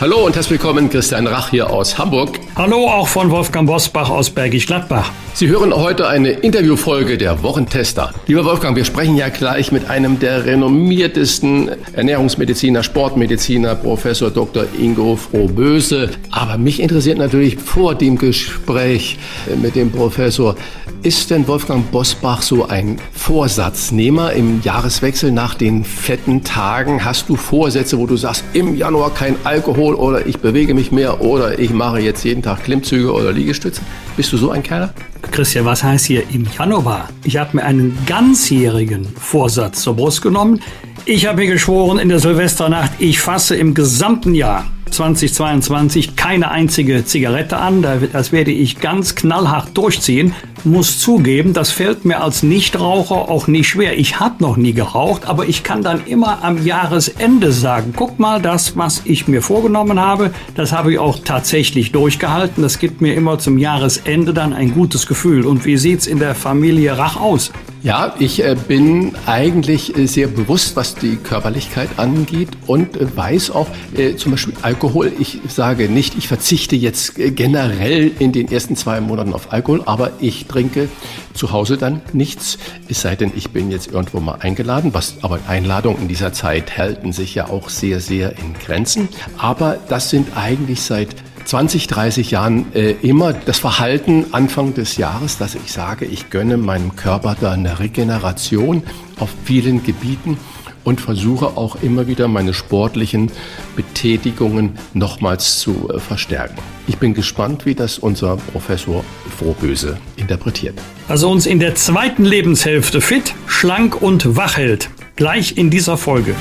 Hallo und herzlich willkommen, Christian Rach hier aus Hamburg. Hallo auch von Wolfgang Bosbach aus Bergisch Gladbach. Sie hören heute eine Interviewfolge der Wochentester. Lieber Wolfgang, wir sprechen ja gleich mit einem der renommiertesten Ernährungsmediziner, Sportmediziner, Professor Dr. Ingo Frohböse. Aber mich interessiert natürlich vor dem Gespräch mit dem Professor, ist denn Wolfgang Bosbach so ein Vorsatznehmer im Jahreswechsel nach den fetten Tagen? Hast du Vorsätze, wo du sagst, im Januar kein Alkohol oder ich bewege mich mehr oder ich mache jetzt jeden Tag Klimmzüge oder Liegestütze? Bist du so ein Kerl? Christian, was heißt hier im Januar? Ich habe mir einen ganzjährigen Vorsatz zur Brust genommen. Ich habe mir geschworen in der Silvesternacht, ich fasse im gesamten Jahr 2022 keine einzige Zigarette an. Das werde ich ganz knallhart durchziehen. Muss zugeben, das fällt mir als Nichtraucher auch nicht schwer. Ich habe noch nie geraucht, aber ich kann dann immer am Jahresende sagen, guck mal, das, was ich mir vorgenommen habe, das habe ich auch tatsächlich durchgehalten. Das gibt mir immer zum Jahresende dann ein gutes Gefühl. Und wie sieht's in der Familie Rach aus? Ja, ich äh, bin eigentlich äh, sehr bewusst, was die Körperlichkeit angeht und äh, weiß auch zum Beispiel Alkohol. Ich sage nicht, ich verzichte jetzt generell in den ersten zwei Monaten auf Alkohol, aber ich trinke zu Hause dann nichts, es sei denn, ich bin jetzt irgendwo mal eingeladen, was aber Einladungen in dieser Zeit halten sich ja auch sehr, sehr in Grenzen. Aber das sind eigentlich seit 20, 30 Jahren äh, immer das Verhalten Anfang des Jahres, dass ich sage, ich gönne meinem Körper da eine Regeneration auf vielen Gebieten und versuche auch immer wieder meine sportlichen Betätigungen nochmals zu äh, verstärken. Ich bin gespannt, wie das unser Professor Frohböse interpretiert. Also uns in der zweiten Lebenshälfte fit, schlank und wach hält. Gleich in dieser Folge.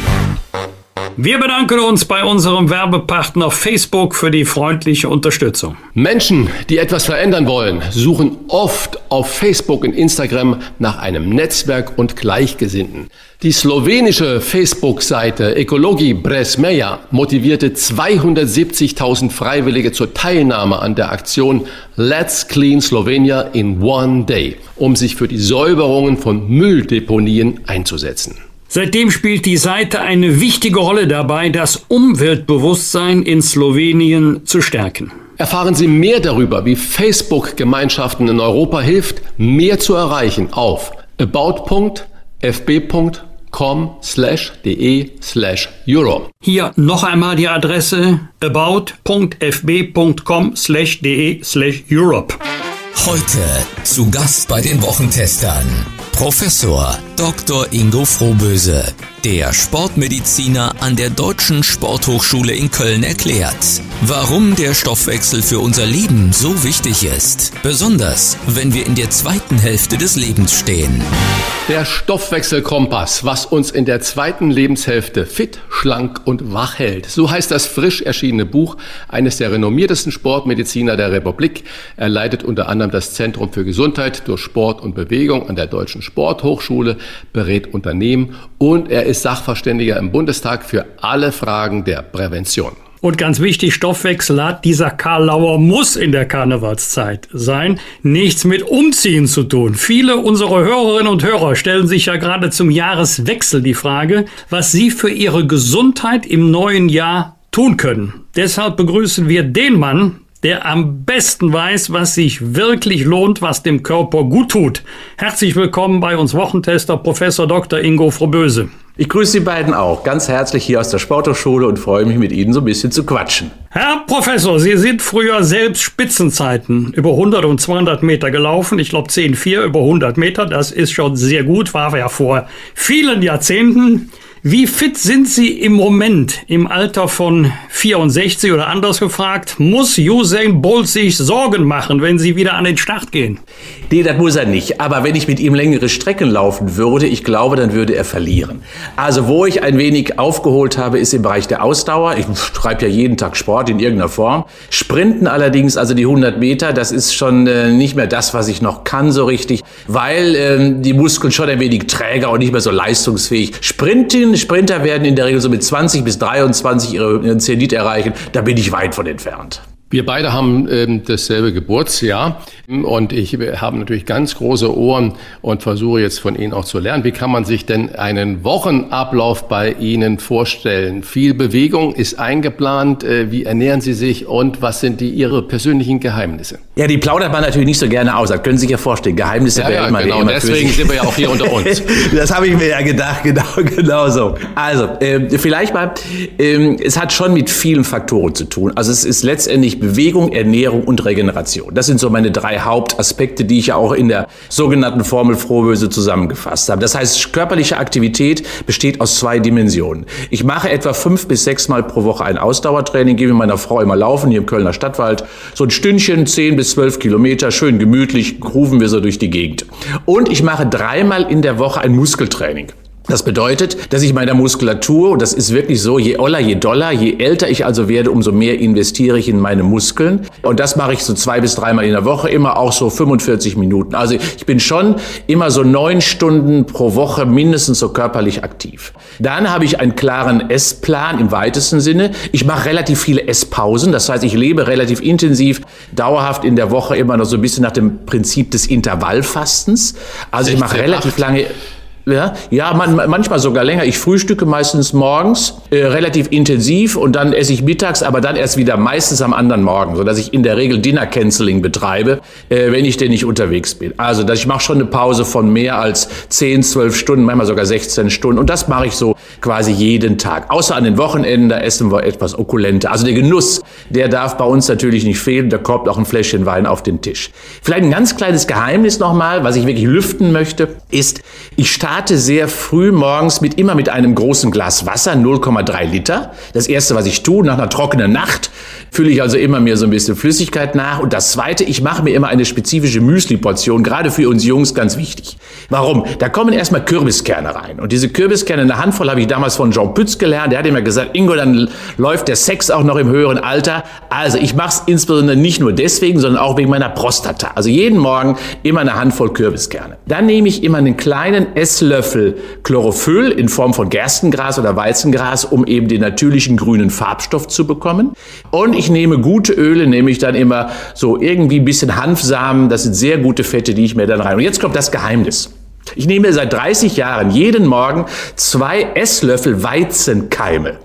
Wir bedanken uns bei unserem Werbepartner Facebook für die freundliche Unterstützung. Menschen, die etwas verändern wollen, suchen oft auf Facebook und Instagram nach einem Netzwerk und Gleichgesinnten. Die slowenische Facebook-Seite Ekologi Bresmeja motivierte 270.000 Freiwillige zur Teilnahme an der Aktion Let's Clean Slovenia in One Day, um sich für die Säuberungen von Mülldeponien einzusetzen. Seitdem spielt die Seite eine wichtige Rolle dabei, das Umweltbewusstsein in Slowenien zu stärken. Erfahren Sie mehr darüber, wie Facebook Gemeinschaften in Europa hilft, mehr zu erreichen auf about.fb.com slash de slash euro. Hier noch einmal die Adresse about.fb.com Heute zu Gast bei den Wochentestern Professor Dr. Ingo Frohböse, der Sportmediziner an der Deutschen Sporthochschule in Köln erklärt, warum der Stoffwechsel für unser Leben so wichtig ist, besonders wenn wir in der zweiten Hälfte des Lebens stehen. Der Stoffwechselkompass, was uns in der zweiten Lebenshälfte fit, schlank und wach hält. So heißt das frisch erschienene Buch eines der renommiertesten Sportmediziner der Republik. Er leitet unter anderem das Zentrum für Gesundheit durch Sport und Bewegung an der Deutschen Sporthochschule berät Unternehmen und er ist Sachverständiger im Bundestag für alle Fragen der Prävention. Und ganz wichtig, Stoffwechsel hat dieser Karl Lauer muss in der Karnevalszeit sein, nichts mit Umziehen zu tun. Viele unserer Hörerinnen und Hörer stellen sich ja gerade zum Jahreswechsel die Frage, was sie für ihre Gesundheit im neuen Jahr tun können. Deshalb begrüßen wir den Mann, der am besten weiß, was sich wirklich lohnt, was dem Körper gut tut. Herzlich willkommen bei uns Wochentester Professor Dr. Ingo Froböse. Ich grüße Sie beiden auch ganz herzlich hier aus der Sporthochschule und freue mich mit Ihnen so ein bisschen zu quatschen. Herr Professor, Sie sind früher selbst Spitzenzeiten über 100 und 200 Meter gelaufen. Ich glaube 10,4 über 100 Meter. Das ist schon sehr gut, war ja vor vielen Jahrzehnten. Wie fit sind Sie im Moment im Alter von 64 oder anders gefragt? Muss Usain Bolt sich Sorgen machen, wenn Sie wieder an den Start gehen? Nee, das muss er nicht. Aber wenn ich mit ihm längere Strecken laufen würde, ich glaube, dann würde er verlieren. Also wo ich ein wenig aufgeholt habe, ist im Bereich der Ausdauer. Ich treibe ja jeden Tag Sport in irgendeiner Form. Sprinten allerdings, also die 100 Meter, das ist schon äh, nicht mehr das, was ich noch kann so richtig, weil ähm, die Muskeln schon ein wenig träger und nicht mehr so leistungsfähig. Sprinten Sprinterinnen, Sprinter werden in der Regel so mit 20 bis 23 ihren Zenit erreichen. Da bin ich weit von entfernt. Wir beide haben ähm, dasselbe Geburtsjahr und ich habe natürlich ganz große Ohren und versuche jetzt von Ihnen auch zu lernen. Wie kann man sich denn einen Wochenablauf bei Ihnen vorstellen? Viel Bewegung ist eingeplant. Äh, wie ernähren Sie sich und was sind die Ihre persönlichen Geheimnisse? Ja, die plaudert man natürlich nicht so gerne aus. Das können Sie sich ja vorstellen. Geheimnisse ja, ja, man genau. immer Deswegen sind wir ja auch hier unter uns. das habe ich mir ja gedacht. Genau, genau so. Also, äh, vielleicht mal, äh, es hat schon mit vielen Faktoren zu tun. Also es ist letztendlich Bewegung, Ernährung und Regeneration. Das sind so meine drei Hauptaspekte, die ich ja auch in der sogenannten Formel Frohböse zusammengefasst habe. Das heißt, körperliche Aktivität besteht aus zwei Dimensionen. Ich mache etwa fünf bis sechs Mal pro Woche ein Ausdauertraining, gehe mit meiner Frau immer laufen hier im Kölner Stadtwald. So ein Stündchen, zehn bis zwölf Kilometer, schön gemütlich, rufen wir so durch die Gegend. Und ich mache dreimal in der Woche ein Muskeltraining. Das bedeutet, dass ich meiner Muskulatur, und das ist wirklich so, je oller, je doller, je älter ich also werde, umso mehr investiere ich in meine Muskeln. Und das mache ich so zwei bis dreimal in der Woche, immer auch so 45 Minuten. Also ich bin schon immer so neun Stunden pro Woche mindestens so körperlich aktiv. Dann habe ich einen klaren Essplan im weitesten Sinne. Ich mache relativ viele Esspausen. Das heißt, ich lebe relativ intensiv, dauerhaft in der Woche immer noch so ein bisschen nach dem Prinzip des Intervallfastens. Also ich mache relativ lange ja, ja man, manchmal sogar länger. Ich frühstücke meistens morgens äh, relativ intensiv und dann esse ich mittags, aber dann erst wieder meistens am anderen Morgen, sodass ich in der Regel Dinner Canceling betreibe, äh, wenn ich denn nicht unterwegs bin. Also, dass ich mache schon eine Pause von mehr als 10, 12 Stunden, manchmal sogar 16 Stunden und das mache ich so quasi jeden Tag. Außer an den Wochenenden, da essen wir etwas Okulente. Also der Genuss, der darf bei uns natürlich nicht fehlen. Da kommt auch ein Fläschchen Wein auf den Tisch. Vielleicht ein ganz kleines Geheimnis nochmal, was ich wirklich lüften möchte, ist, ich starte starte sehr früh morgens mit immer mit einem großen Glas Wasser, 0,3 Liter. Das erste, was ich tue, nach einer trockenen Nacht, fülle ich also immer mir so ein bisschen Flüssigkeit nach. Und das zweite, ich mache mir immer eine spezifische Müsli-Portion, gerade für uns Jungs ganz wichtig. Warum? Da kommen erstmal Kürbiskerne rein. Und diese Kürbiskerne, eine Handvoll habe ich damals von Jean Pütz gelernt. Der hat immer gesagt, Ingo, dann läuft der Sex auch noch im höheren Alter. Also ich mache es insbesondere nicht nur deswegen, sondern auch wegen meiner Prostata. Also jeden Morgen immer eine Handvoll Kürbiskerne. Dann nehme ich immer einen kleinen Esslöffel Esslöffel Chlorophyll in Form von Gerstengras oder Weizengras, um eben den natürlichen grünen Farbstoff zu bekommen. Und ich nehme gute Öle, nehme ich dann immer so irgendwie ein bisschen Hanfsamen. Das sind sehr gute Fette, die ich mir dann rein. Und jetzt kommt das Geheimnis. Ich nehme seit 30 Jahren jeden Morgen zwei Esslöffel Weizenkeime.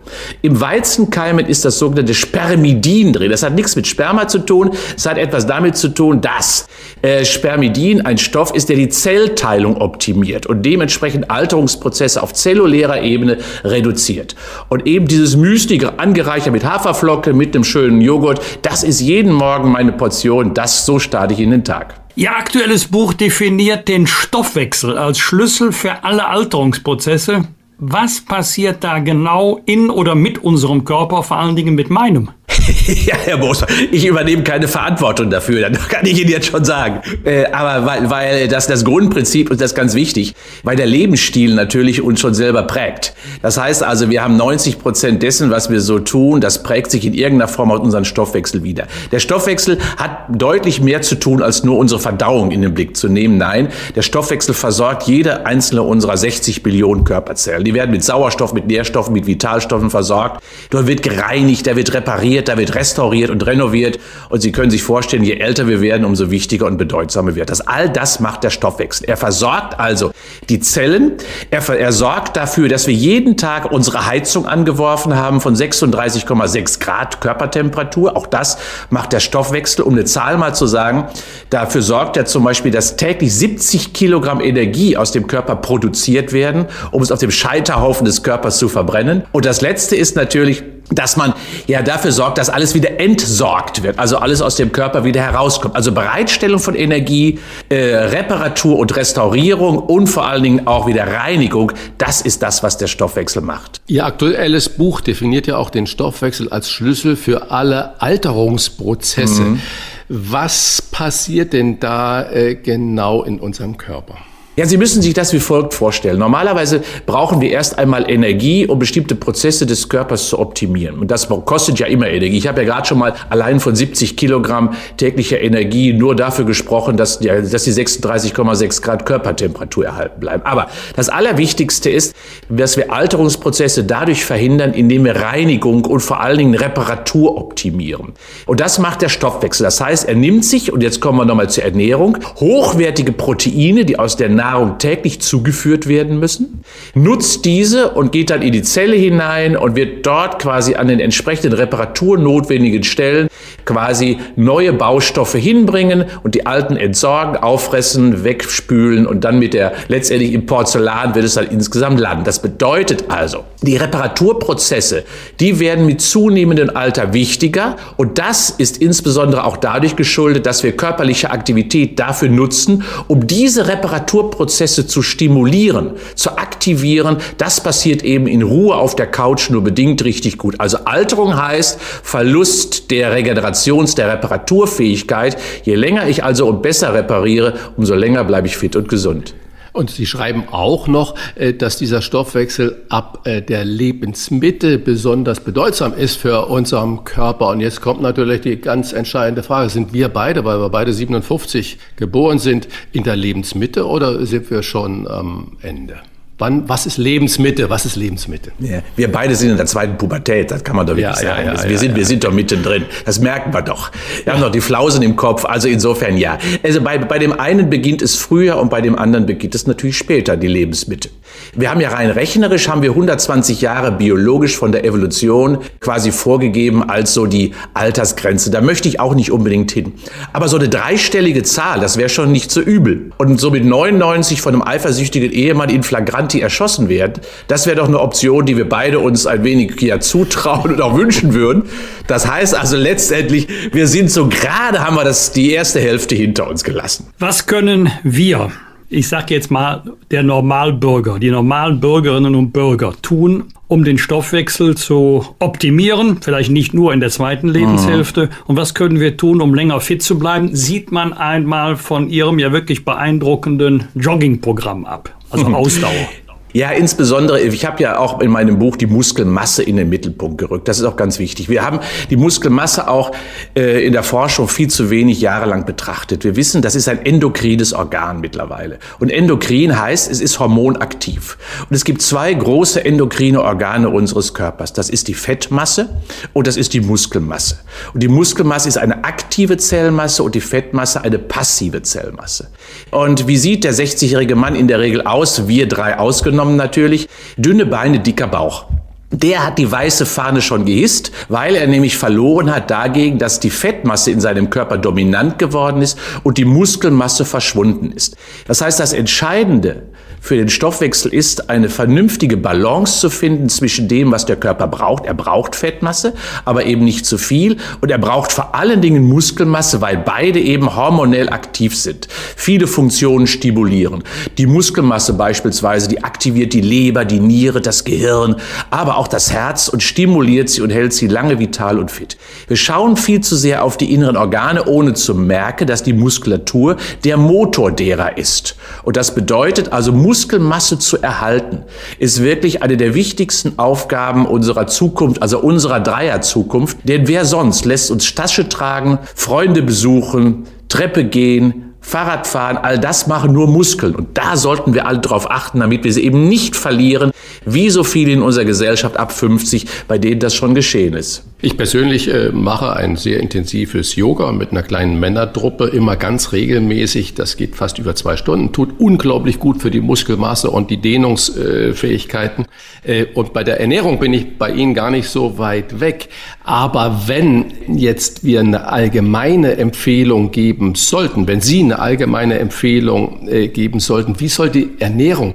Im Weizenkeimen ist das sogenannte Spermidin drin. Das hat nichts mit Sperma zu tun. Es hat etwas damit zu tun, dass äh, Spermidin ein Stoff ist, der die Zellteilung optimiert und dementsprechend Alterungsprozesse auf zellulärer Ebene reduziert. Und eben dieses Müsli angereichert mit Haferflocke, mit einem schönen Joghurt, das ist jeden Morgen meine Portion. Das, so starte ich in den Tag. Ihr aktuelles Buch definiert den Stoffwechsel als Schlüssel für alle Alterungsprozesse. Was passiert da genau in oder mit unserem Körper, vor allen Dingen mit meinem? ja, Herr Moser, ich übernehme keine Verantwortung dafür, das kann ich Ihnen jetzt schon sagen. Äh, aber weil, weil das das Grundprinzip und das ist ganz wichtig, weil der Lebensstil natürlich uns schon selber prägt. Das heißt also, wir haben 90 Prozent dessen, was wir so tun, das prägt sich in irgendeiner Form auf unseren Stoffwechsel wieder. Der Stoffwechsel hat deutlich mehr zu tun, als nur unsere Verdauung in den Blick zu nehmen. Nein, der Stoffwechsel versorgt jede einzelne unserer 60 Billionen Körperzellen. Die werden mit Sauerstoff, mit Nährstoffen, mit Vitalstoffen versorgt. Dort wird gereinigt, da wird repariert, da wird restauriert und renoviert. Und Sie können sich vorstellen, je älter wir werden, umso wichtiger und bedeutsamer wird das. All das macht der Stoffwechsel. Er versorgt also die Zellen. Er, er sorgt dafür, dass wir jeden Tag unsere Heizung angeworfen haben von 36,6 Grad Körpertemperatur. Auch das macht der Stoffwechsel. Um eine Zahl mal zu sagen, dafür sorgt er zum Beispiel, dass täglich 70 Kilogramm Energie aus dem Körper produziert werden, um es auf dem Scheiterhaufen des Körpers zu verbrennen. Und das Letzte ist natürlich, dass man ja dafür sorgt, dass alles wieder entsorgt wird, also alles aus dem Körper wieder herauskommt. Also Bereitstellung von Energie, äh, Reparatur und Restaurierung und vor allen Dingen auch wieder Reinigung, das ist das, was der Stoffwechsel macht. Ihr aktuelles Buch definiert ja auch den Stoffwechsel als Schlüssel für alle Alterungsprozesse. Mhm. Was passiert denn da äh, genau in unserem Körper? Ja, Sie müssen sich das wie folgt vorstellen. Normalerweise brauchen wir erst einmal Energie, um bestimmte Prozesse des Körpers zu optimieren. Und das kostet ja immer Energie. Ich habe ja gerade schon mal allein von 70 Kilogramm täglicher Energie nur dafür gesprochen, dass die, dass die 36,6 Grad Körpertemperatur erhalten bleiben. Aber das Allerwichtigste ist, dass wir Alterungsprozesse dadurch verhindern, indem wir Reinigung und vor allen Dingen Reparatur optimieren. Und das macht der Stoffwechsel. Das heißt, er nimmt sich, und jetzt kommen wir nochmal zur Ernährung, hochwertige Proteine, die aus der Nahrung täglich zugeführt werden müssen, nutzt diese und geht dann in die Zelle hinein und wird dort quasi an den entsprechenden reparaturnotwendigen Stellen quasi neue Baustoffe hinbringen und die alten entsorgen, auffressen, wegspülen und dann mit der letztendlich im Porzellan wird es dann insgesamt landen. Das bedeutet also, die Reparaturprozesse, die werden mit zunehmendem Alter wichtiger und das ist insbesondere auch dadurch geschuldet, dass wir körperliche Aktivität dafür nutzen, um diese Reparaturprozesse Prozesse zu stimulieren, zu aktivieren, das passiert eben in Ruhe auf der Couch nur bedingt richtig gut. Also Alterung heißt Verlust der Regenerations-, der Reparaturfähigkeit. Je länger ich also und besser repariere, umso länger bleibe ich fit und gesund. Und Sie schreiben auch noch, äh, dass dieser Stoffwechsel ab äh, der Lebensmitte besonders bedeutsam ist für unseren Körper. Und jetzt kommt natürlich die ganz entscheidende Frage, sind wir beide, weil wir beide 57 geboren sind, in der Lebensmitte oder sind wir schon am Ende? Wann, was ist Lebensmitte? Was ist Lebensmitte? Ja, wir beide sind in der zweiten Pubertät, das kann man doch wirklich ja, sagen. Ja, wir, sind, wir sind doch mittendrin. Das merken wir doch. Wir haben doch die Flausen im Kopf. Also insofern ja. Also bei, bei dem einen beginnt es früher und bei dem anderen beginnt es natürlich später, die Lebensmitte. Wir haben ja rein rechnerisch, haben wir 120 Jahre biologisch von der Evolution quasi vorgegeben als so die Altersgrenze. Da möchte ich auch nicht unbedingt hin. Aber so eine dreistellige Zahl, das wäre schon nicht so übel. Und so mit 99 von einem eifersüchtigen Ehemann in Flagrant Anti erschossen werden. Das wäre doch eine Option, die wir beide uns ein wenig ja zutrauen und auch wünschen würden. Das heißt also letztendlich, wir sind so gerade haben wir das die erste Hälfte hinter uns gelassen. Was können wir ich sage jetzt mal, der Normalbürger, die normalen Bürgerinnen und Bürger tun, um den Stoffwechsel zu optimieren, vielleicht nicht nur in der zweiten Lebenshälfte. Mhm. Und was können wir tun, um länger fit zu bleiben? Sieht man einmal von Ihrem ja wirklich beeindruckenden Joggingprogramm ab, also Ausdauer. Ja, insbesondere, ich habe ja auch in meinem Buch die Muskelmasse in den Mittelpunkt gerückt. Das ist auch ganz wichtig. Wir haben die Muskelmasse auch äh, in der Forschung viel zu wenig jahrelang betrachtet. Wir wissen, das ist ein endokrines Organ mittlerweile. Und endokrin heißt, es ist hormonaktiv. Und es gibt zwei große endokrine Organe unseres Körpers. Das ist die Fettmasse und das ist die Muskelmasse. Und die Muskelmasse ist eine aktive Zellmasse und die Fettmasse eine passive Zellmasse. Und wie sieht der 60-jährige Mann in der Regel aus? Wir drei ausgenommen genommen natürlich, dünne Beine, dicker Bauch. Der hat die weiße Fahne schon gehisst, weil er nämlich verloren hat dagegen, dass die Fettmasse in seinem Körper dominant geworden ist und die Muskelmasse verschwunden ist. Das heißt, das Entscheidende für den Stoffwechsel ist, eine vernünftige Balance zu finden zwischen dem, was der Körper braucht. Er braucht Fettmasse, aber eben nicht zu viel. Und er braucht vor allen Dingen Muskelmasse, weil beide eben hormonell aktiv sind. Viele Funktionen stimulieren. Die Muskelmasse beispielsweise, die aktiviert die Leber, die Niere, das Gehirn, aber auch das Herz und stimuliert sie und hält sie lange vital und fit. Wir schauen viel zu sehr auf die inneren Organe, ohne zu merken, dass die Muskulatur der Motor derer ist. Und das bedeutet also, Muskelmasse zu erhalten, ist wirklich eine der wichtigsten Aufgaben unserer Zukunft, also unserer Dreier-Zukunft. Denn wer sonst lässt uns Tasche tragen, Freunde besuchen, Treppe gehen, Fahrradfahren, all das machen nur Muskeln. Und da sollten wir alle darauf achten, damit wir sie eben nicht verlieren, wie so viele in unserer Gesellschaft ab 50, bei denen das schon geschehen ist. Ich persönlich äh, mache ein sehr intensives Yoga mit einer kleinen Männertruppe, immer ganz regelmäßig. Das geht fast über zwei Stunden, tut unglaublich gut für die Muskelmasse und die Dehnungsfähigkeiten. Äh, und bei der Ernährung bin ich bei Ihnen gar nicht so weit weg. Aber wenn jetzt wir eine allgemeine Empfehlung geben sollten, wenn Sie eine allgemeine Empfehlung äh, geben sollten, wie soll die Ernährung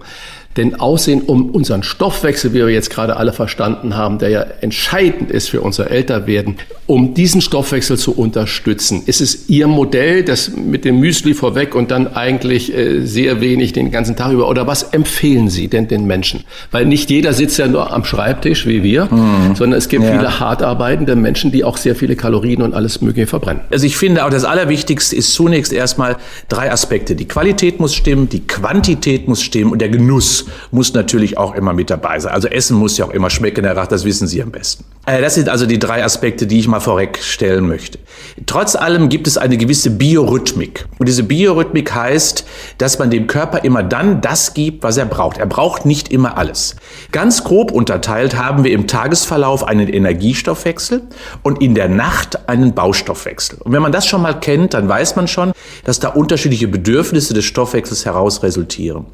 Denn Aussehen, um unseren Stoffwechsel, wie wir jetzt gerade alle verstanden haben, der ja entscheidend ist für unser Älterwerden, um diesen Stoffwechsel zu unterstützen, ist es Ihr Modell, das mit dem Müsli vorweg und dann eigentlich äh, sehr wenig den ganzen Tag über? Oder was empfehlen Sie denn den Menschen? Weil nicht jeder sitzt ja nur am Schreibtisch wie wir, mhm. sondern es gibt ja. viele hart arbeitende Menschen, die auch sehr viele Kalorien und alles Mögliche verbrennen. Also ich finde auch das Allerwichtigste ist zunächst erstmal drei Aspekte. Die Qualität muss stimmen, die Quantität muss stimmen und der Genuss muss natürlich auch immer mit dabei sein. Also Essen muss ja auch immer schmecken, Herr Rach, das wissen Sie am besten. Äh, das sind also die drei Aspekte, die ich mal vorwegstellen möchte. Trotz allem gibt es eine gewisse Biorhythmik. Und diese Biorhythmik heißt, dass man dem Körper immer dann das gibt, was er braucht. Er braucht nicht immer alles. Ganz grob unterteilt haben wir im Tagesverlauf einen Energiestoffwechsel und in der Nacht einen Baustoffwechsel. Und wenn man das schon mal kennt, dann weiß man schon, dass da unterschiedliche Bedürfnisse des Stoffwechsels heraus resultieren.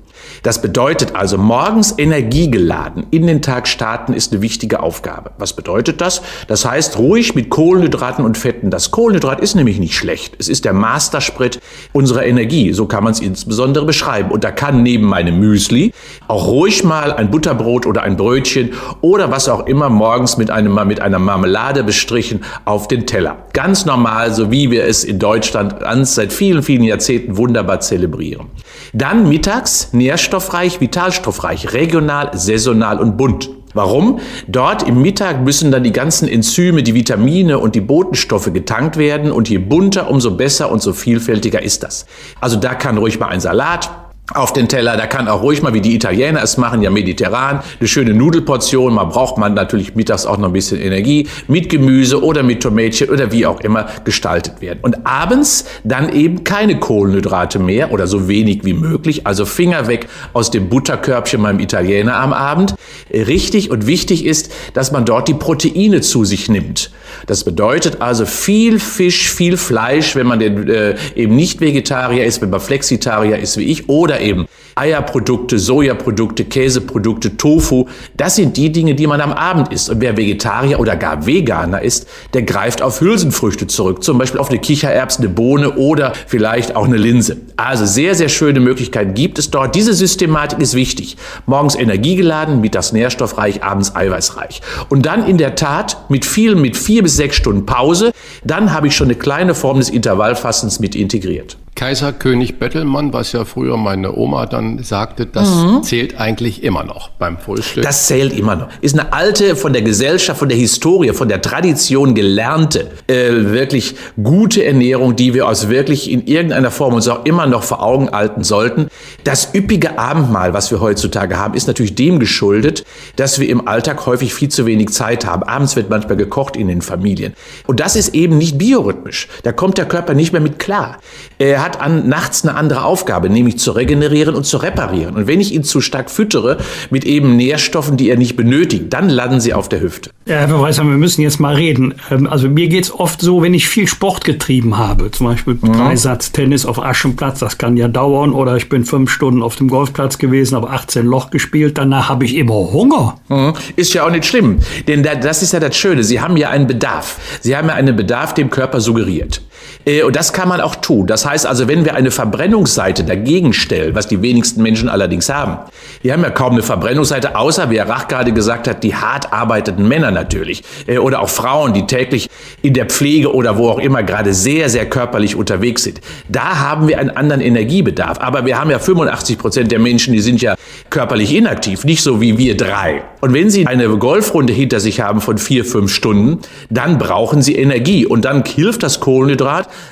Das bedeutet also, morgens energiegeladen in den Tag starten ist eine wichtige Aufgabe. Was bedeutet das? Das heißt, ruhig mit Kohlenhydraten und Fetten. Das Kohlenhydrat ist nämlich nicht schlecht. Es ist der Mastersprit unserer Energie. So kann man es insbesondere beschreiben. Und da kann neben meinem Müsli auch ruhig mal ein Butterbrot oder ein Brötchen oder was auch immer morgens mit, einem, mit einer Marmelade bestrichen auf den Teller. Ganz normal, so wie wir es in Deutschland seit vielen, vielen Jahrzehnten wunderbar zelebrieren. Dann mittags nährstoffreich, vitalstoffreich, regional, saisonal und bunt. Warum? Dort im Mittag müssen dann die ganzen Enzyme, die Vitamine und die Botenstoffe getankt werden und je bunter, umso besser und so vielfältiger ist das. Also da kann ruhig mal ein Salat, auf den Teller. Da kann auch ruhig mal, wie die Italiener es machen, ja mediterran, eine schöne Nudelportion. Man braucht man natürlich mittags auch noch ein bisschen Energie mit Gemüse oder mit Tomätchen oder wie auch immer gestaltet werden. Und abends dann eben keine Kohlenhydrate mehr oder so wenig wie möglich. Also Finger weg aus dem Butterkörbchen beim Italiener am Abend. Richtig und wichtig ist, dass man dort die Proteine zu sich nimmt. Das bedeutet also viel Fisch, viel Fleisch, wenn man denn, äh, eben nicht Vegetarier ist, wenn man Flexitarier ist wie ich oder oder eben Eierprodukte, Sojaprodukte, Käseprodukte, Tofu. Das sind die Dinge, die man am Abend isst. Und wer Vegetarier oder gar Veganer ist, der greift auf Hülsenfrüchte zurück. Zum Beispiel auf eine Kichererbse, eine Bohne oder vielleicht auch eine Linse. Also sehr, sehr schöne Möglichkeiten gibt es dort. Diese Systematik ist wichtig. Morgens energiegeladen, mittags nährstoffreich, abends eiweißreich. Und dann in der Tat mit viel, mit vier bis sechs Stunden Pause, dann habe ich schon eine kleine Form des Intervallfassens mit integriert. Kaiser König Bettelmann, was ja früher meine Oma dann sagte, das mhm. zählt eigentlich immer noch beim Frühstück. Das zählt immer noch. Ist eine alte, von der Gesellschaft, von der Historie, von der Tradition gelernte, äh, wirklich gute Ernährung, die wir aus wirklich in irgendeiner Form uns auch immer noch vor Augen halten sollten. Das üppige Abendmahl, was wir heutzutage haben, ist natürlich dem geschuldet, dass wir im Alltag häufig viel zu wenig Zeit haben. Abends wird manchmal gekocht in den Familien. Und das ist eben nicht biorhythmisch. Da kommt der Körper nicht mehr mit klar. Er hat an, nachts eine andere Aufgabe, nämlich zu regenerieren und zu reparieren. Und wenn ich ihn zu stark füttere mit eben Nährstoffen, die er nicht benötigt, dann landen sie auf der Hüfte. Ja, Herr Verweiser, wir müssen jetzt mal reden. Ähm, also mir geht es oft so, wenn ich viel Sport getrieben habe, zum Beispiel mhm. Dreisatz Tennis auf Aschenplatz, das kann ja dauern, oder ich bin fünf Stunden auf dem Golfplatz gewesen, habe 18 Loch gespielt, danach habe ich immer Hunger. Mhm. Ist ja auch nicht schlimm, denn das ist ja das Schöne, Sie haben ja einen Bedarf. Sie haben ja einen Bedarf, dem Körper suggeriert. Äh, und das kann man auch tun. Das heißt also, wenn wir eine Verbrennungsseite dagegen stellen, was die wenigsten Menschen allerdings haben. Wir haben ja kaum eine Verbrennungsseite, außer, wie Herr Rach gerade gesagt hat, die hart arbeitenden Männer natürlich. Äh, oder auch Frauen, die täglich in der Pflege oder wo auch immer gerade sehr, sehr körperlich unterwegs sind. Da haben wir einen anderen Energiebedarf. Aber wir haben ja 85 Prozent der Menschen, die sind ja körperlich inaktiv, nicht so wie wir drei. Und wenn Sie eine Golfrunde hinter sich haben von vier, fünf Stunden, dann brauchen Sie Energie. Und dann hilft das Kohlenhydrat,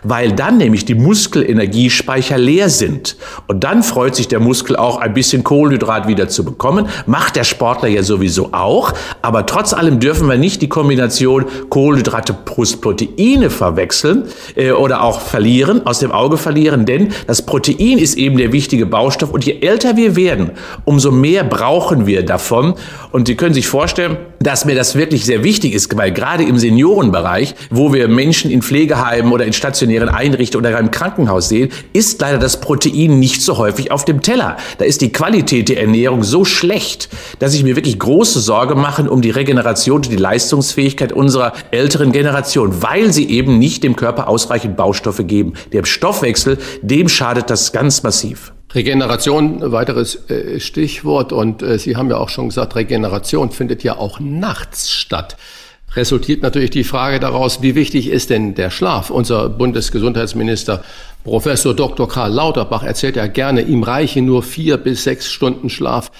weil dann nämlich die Muskelenergiespeicher leer sind. Und dann freut sich der Muskel auch ein bisschen Kohlenhydrat wieder zu bekommen. Macht der Sportler ja sowieso auch. Aber trotz allem dürfen wir nicht die Kombination Kohlenhydrate plus Proteine verwechseln äh, oder auch verlieren, aus dem Auge verlieren. Denn das Protein ist eben der wichtige Baustoff. Und je älter wir werden, umso mehr brauchen wir davon. Und Sie können sich vorstellen, dass mir das wirklich sehr wichtig ist, weil gerade im Seniorenbereich, wo wir Menschen in Pflegeheimen oder in stationären Einrichtungen oder im Krankenhaus sehen, ist leider das Protein nicht so häufig auf dem Teller. Da ist die Qualität der Ernährung so schlecht, dass ich mir wirklich große Sorge mache um die Regeneration und die Leistungsfähigkeit unserer älteren Generation, weil sie eben nicht dem Körper ausreichend Baustoffe geben. Dem Stoffwechsel, dem schadet das ganz massiv. Regeneration, weiteres äh, Stichwort. Und äh, Sie haben ja auch schon gesagt, Regeneration findet ja auch nachts statt. Resultiert natürlich die Frage daraus, wie wichtig ist denn der Schlaf? Unser Bundesgesundheitsminister Professor Dr. Karl Lauterbach erzählt ja gerne, ihm reiche nur vier bis sechs Stunden Schlaf.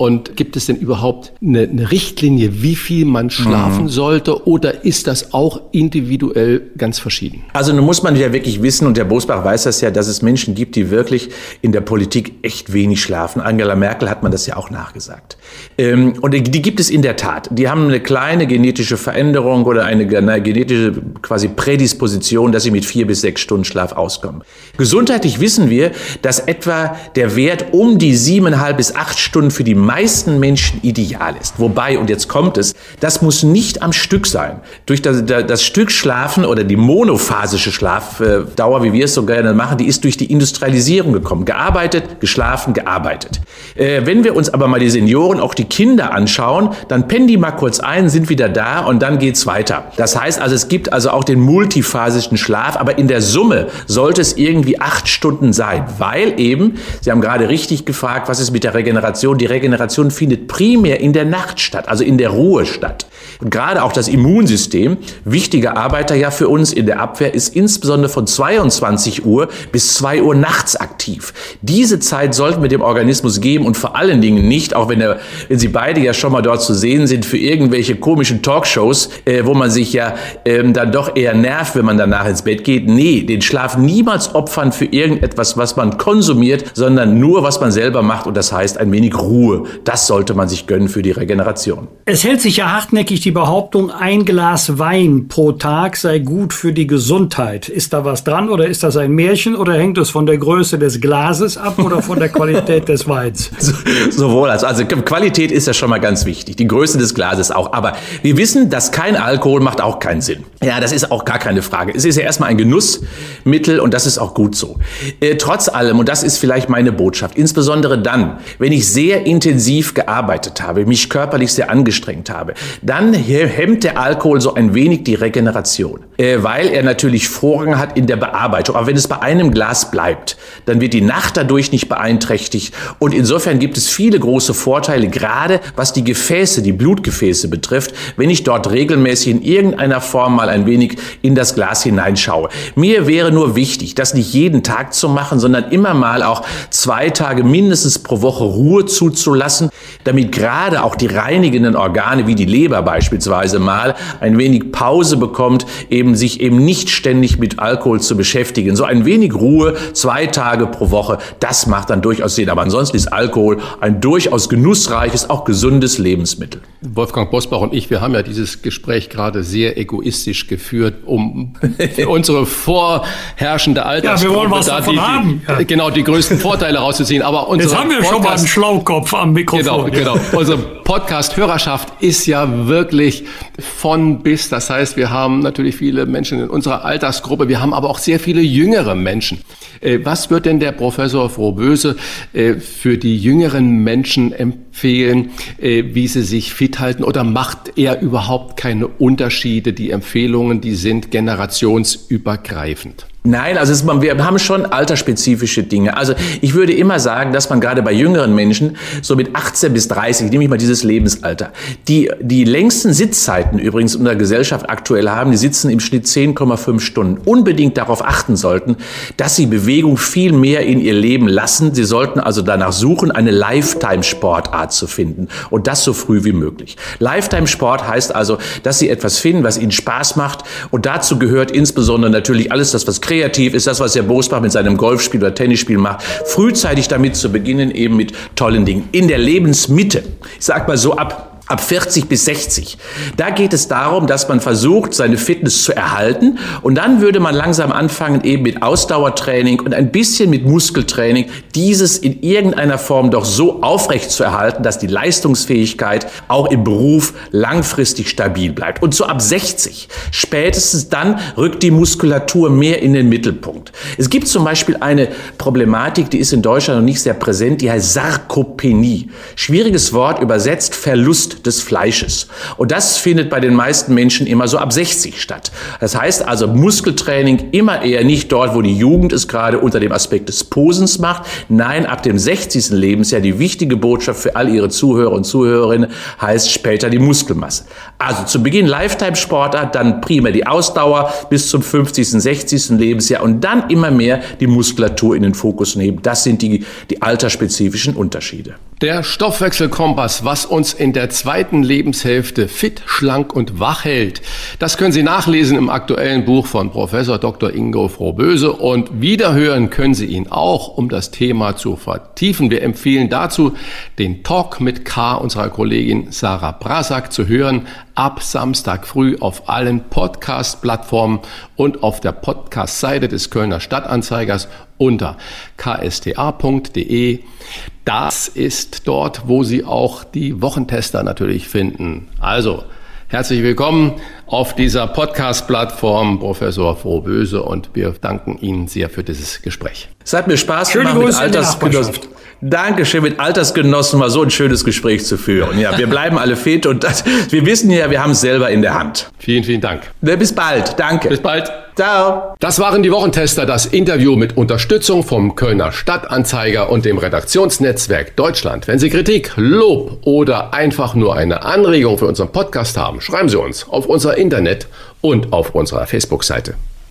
Und gibt es denn überhaupt eine, eine Richtlinie, wie viel man schlafen mhm. sollte oder ist das auch individuell ganz verschieden? Also nun muss man ja wirklich wissen, und der Bosbach weiß das ja, dass es Menschen gibt, die wirklich in der Politik echt wenig schlafen. Angela Merkel hat man das ja auch nachgesagt. Ähm, und die, gibt es in der Tat. Die haben eine kleine genetische Veränderung oder eine, eine genetische quasi Prädisposition, dass sie mit vier bis sechs Stunden Schlaf auskommen. Gesundheitlich wissen wir, dass etwa der Wert um die siebeneinhalb bis acht Stunden für die meisten Menschen ideal ist. Wobei, und jetzt kommt es, das muss nicht am Stück sein. Durch das, das Stück Schlafen oder die monophasische Schlafdauer, wie wir es so gerne machen, die ist durch die Industrialisierung gekommen. Gearbeitet, geschlafen, gearbeitet. Äh, wenn wir uns aber mal die Senioren, auch die Kinder anschauen, dann pennen die mal kurz ein, sind wieder da und dann geht's weiter. Das heißt also, es gibt also auch den multiphasischen Schlaf, aber in der Summe sollte es irgendwie acht Stunden sein, weil eben, Sie haben gerade richtig gefragt, was ist mit der Regeneration? Die Regeneration Regeneration findet primär in der Nacht statt, also in der Ruhe statt. Und gerade auch das Immunsystem, wichtiger Arbeiter ja für uns in der Abwehr, ist insbesondere von 22 Uhr bis 2 Uhr nachts aktiv. Diese Zeit sollten wir dem Organismus geben und vor allen Dingen nicht, auch wenn, er, wenn Sie beide ja schon mal dort zu sehen sind, für irgendwelche komischen Talkshows, äh, wo man sich ja ähm, dann doch eher nervt, wenn man danach ins Bett geht. Nee, den Schlaf niemals opfern für irgendetwas, was man konsumiert, sondern nur, was man selber macht und das heißt ein wenig Ruhe. Das sollte man sich gönnen für die Regeneration. Es hält sich ja hartnäckig die Behauptung, ein Glas Wein pro Tag sei gut für die Gesundheit. Ist da was dran oder ist das ein Märchen oder hängt es von der Größe des Glases ab oder von der Qualität des Weins? So, sowohl als also Qualität ist ja schon mal ganz wichtig. Die Größe des Glases auch. Aber wir wissen, dass kein Alkohol macht auch keinen Sinn. Ja, das ist auch gar keine Frage. Es ist ja erstmal ein Genussmittel und das ist auch gut so. Äh, trotz allem, und das ist vielleicht meine Botschaft, insbesondere dann, wenn ich sehr intensiv intensiv gearbeitet habe, mich körperlich sehr angestrengt habe, dann hemmt der Alkohol so ein wenig die Regeneration, äh, weil er natürlich Vorrang hat in der Bearbeitung. Aber wenn es bei einem Glas bleibt, dann wird die Nacht dadurch nicht beeinträchtigt. Und insofern gibt es viele große Vorteile, gerade was die Gefäße, die Blutgefäße betrifft, wenn ich dort regelmäßig in irgendeiner Form mal ein wenig in das Glas hineinschaue. Mir wäre nur wichtig, das nicht jeden Tag zu machen, sondern immer mal auch zwei Tage mindestens pro Woche Ruhe zuzulassen lassen, damit gerade auch die reinigenden Organe wie die Leber beispielsweise mal ein wenig Pause bekommt, eben sich eben nicht ständig mit Alkohol zu beschäftigen. So ein wenig Ruhe, zwei Tage pro Woche, das macht dann durchaus Sinn. Aber ansonsten ist Alkohol ein durchaus genussreiches, auch gesundes Lebensmittel. Wolfgang Bosbach und ich, wir haben ja dieses Gespräch gerade sehr egoistisch geführt, um unsere vorherrschende Altersgruppe ja, wir wollen was da die, die, haben. Ja. genau die größten Vorteile rauszuziehen. Aber Jetzt haben wir Podcast, schon mal einen Schlaukopf am Mikrofon. Genau, genau. Unsere Podcast-Hörerschaft ist ja wirklich von bis. Das heißt, wir haben natürlich viele Menschen in unserer Altersgruppe. Wir haben aber auch sehr viele jüngere Menschen. Äh, was wird denn der Professor Frohböse äh, für die jüngeren Menschen empfehlen, äh, wie sie sich fit halten? Oder macht er überhaupt keine Unterschiede? Die Empfehlungen, die sind generationsübergreifend. Nein, also es, wir haben schon altersspezifische Dinge. Also ich würde immer sagen, dass man gerade bei jüngeren Menschen, so mit 18 bis 30, nehme ich mal dieses Lebensalter, die die längsten Sitzzeiten übrigens in der Gesellschaft aktuell haben, die sitzen im Schnitt 10,5 Stunden, unbedingt darauf achten sollten, dass sie Bewegung viel mehr in ihr Leben lassen. Sie sollten also danach suchen, eine Lifetime-Sportart zu finden und das so früh wie möglich. Lifetime-Sport heißt also, dass sie etwas finden, was ihnen Spaß macht und dazu gehört insbesondere natürlich alles das, was kreativ ist, das, was Herr Bosbach mit seinem Golfspiel oder Tennisspiel macht, frühzeitig damit zu beginnen, eben mit tollen Dingen. In der Lebensmitte, ich sag mal so ab ab 40 bis 60. Da geht es darum, dass man versucht, seine Fitness zu erhalten und dann würde man langsam anfangen, eben mit Ausdauertraining und ein bisschen mit Muskeltraining dieses in irgendeiner Form doch so aufrecht zu erhalten, dass die Leistungsfähigkeit auch im Beruf langfristig stabil bleibt. Und so ab 60, spätestens dann rückt die Muskulatur mehr in den Mittelpunkt. Es gibt zum Beispiel eine Problematik, die ist in Deutschland noch nicht sehr präsent, die heißt Sarkopenie. Schwieriges Wort übersetzt Verlust Des Fleisches. Und das findet bei den meisten Menschen immer so ab 60 statt. Das heißt also Muskeltraining immer eher nicht dort, wo die Jugend es gerade unter dem Aspekt des Posens macht. Nein, ab dem 60. Lebensjahr die wichtige Botschaft für all Ihre Zuhörer und Zuhörerinnen heißt später die Muskelmasse. Also zu Beginn Lifetime-Sportart, dann prima die Ausdauer bis zum 50., 60. Lebensjahr und dann immer mehr die Muskulatur in den Fokus nehmen. Das sind die, die altersspezifischen Unterschiede. Der Stoffwechselkompass, was uns in der zweiten Lebenshälfte fit, schlank und wach hält. Das können Sie nachlesen im aktuellen Buch von Professor Dr. Ingo Frohböse und wiederhören können Sie ihn auch, um das Thema zu vertiefen. Wir empfehlen dazu, den Talk mit K unserer Kollegin Sarah Brasak zu hören ab Samstag früh auf allen Podcast-Plattformen und auf der Podcast-Seite des Kölner Stadtanzeigers unter ksta.de. Das ist dort, wo Sie auch die Wochentester natürlich finden. Also, herzlich willkommen auf dieser Podcast-Plattform, Professor Frohböse, und wir danken Ihnen sehr für dieses Gespräch. Es hat mir Spaß gemacht, mit Grüße in die Altersgenossen. Dankeschön, mit Altersgenossen mal so ein schönes Gespräch zu führen. Ja, wir bleiben alle fit und das, wir wissen ja, wir haben es selber in der Hand. Vielen, vielen Dank. Bis bald. Danke. Bis bald. Ciao. Das waren die Wochentester, das Interview mit Unterstützung vom Kölner Stadtanzeiger und dem Redaktionsnetzwerk Deutschland. Wenn Sie Kritik, Lob oder einfach nur eine Anregung für unseren Podcast haben, schreiben Sie uns auf unser Internet und auf unserer Facebook-Seite.